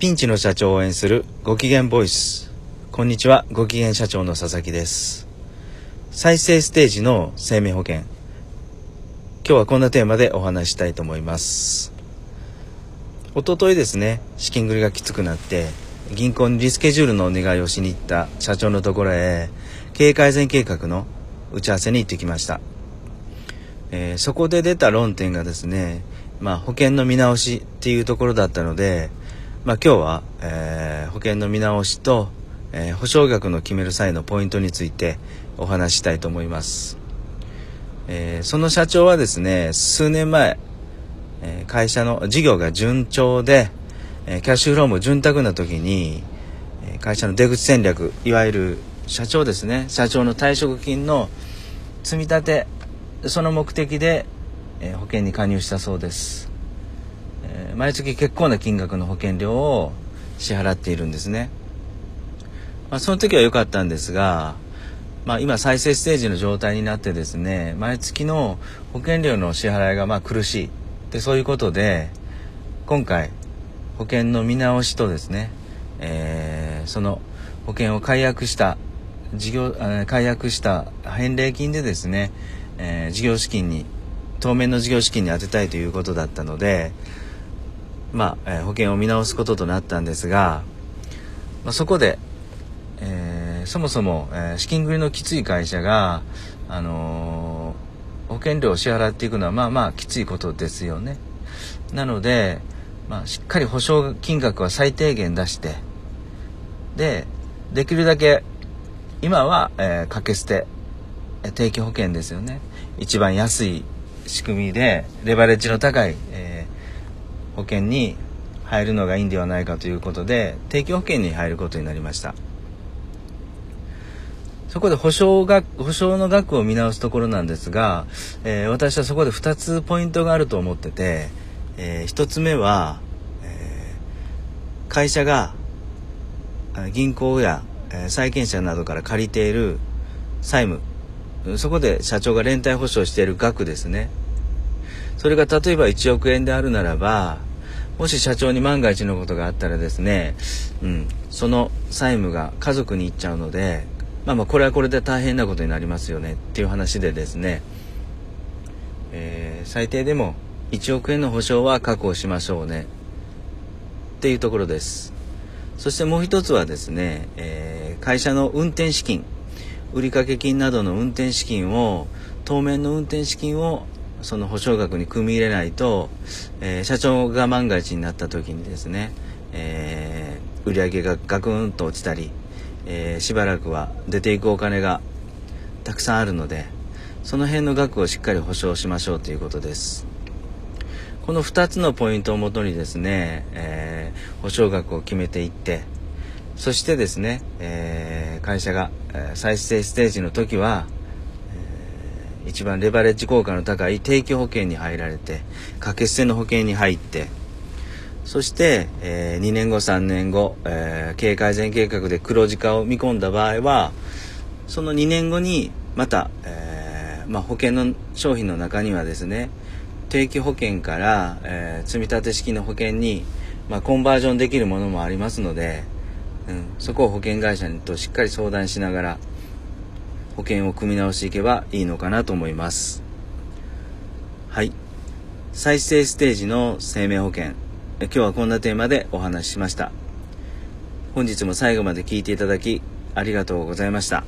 ピンチの社長を応援するご機嫌ボイス。こんにちは、ご機嫌社長の佐々木です。再生ステージの生命保険。今日はこんなテーマでお話したいと思います。おとといですね、資金繰りがきつくなって、銀行にリスケジュールのお願いをしに行った社長のところへ、経営改善計画の打ち合わせに行ってきました。えーそこで出た論点がですね、まあ、保険の見直しっていうところだったので、まあ、今日は、えー保険の見直しと、えー保証額の決める際のポイントについてお話ししたいと思います、えーその社長はですね数年前、えー会社の事業が順調で、えーキャッシュフローも潤沢な時に、会社の出口戦略いわゆる社長ですね社長の退職金の積み立てその目的で、え保険に加入したそうです、毎月結構な金額の保険料を支払っているんですね、まあ、その時は良かったんですが、まあ、今再生ステージの状態になってですね毎月の保険料の支払いがまあ苦しい。でそういうことで今回保険の見直しとですね、えーその保険を解約した事業解約した返礼金でですね、えー事業資金に当面の事業資金に充てたいということだったので、まあ、えー保険を見直すこととなったんですが、まあ、そこで、えーそもそも、えー資金繰りのきつい会社が、あのー保険料を支払っていくのはまあまあきついことですよね。なので、まあ、しっかり保証金額は最低限出してでできるだけ今は、えー掛け捨て定期保険ですよね一番安い仕組みでレバレッジの高い、保険に入るのがいいんではないかということで定期保険に入ることになりました。そこで保証が保証の額を見直すところなんですが、えー私はそこで2つポイントがあると思ってて、え1つ目は、えー会社があ銀行や、え債権者などから借りている債務。そこで社長が連帯保証している額ですね。それが例えば1億円であるならばもし社長に万が一のことがあったらですね、うん、その債務が家族に行っちゃうのでまあまあこれはこれで大変なことになりますよねっていう話でですね、えー最低でも1億円の保証は確保しましょうねっていうところです。そしてもう一つはですね、えー会社の運転資金売掛金などの運転資金を当面の運転資金をその保証額に組み入れないと、えー社長が万が一になった時にですね、えー売上がガクンと落ちたり、えーしばらくは出ていくお金がたくさんあるのでその辺の額をしっかり保証しましょうということです。この2つのポイントをもとにですね、えー保証額を決めていってそしてですね、えー会社が、再生ステージの時は、一番レバレッジ効果の高い定期保険に入られて掛け捨ての保険に入ってそして、え2年後3年後、えー経営改善計画で黒字化を見込んだ場合はその2年後にまた、えーまあ、保険の商品の中にはですね定期保険から、えー積立式の保険に、まあ、コンバージョンできるものもありますので、うん、そこを保険会社としっかり相談しながら保険を組み直していけばいいのかなと思います。はい。再生ステージの生命保険。え今日はこんなテーマでお話ししました。本日も最後まで聞いていただきありがとうございました。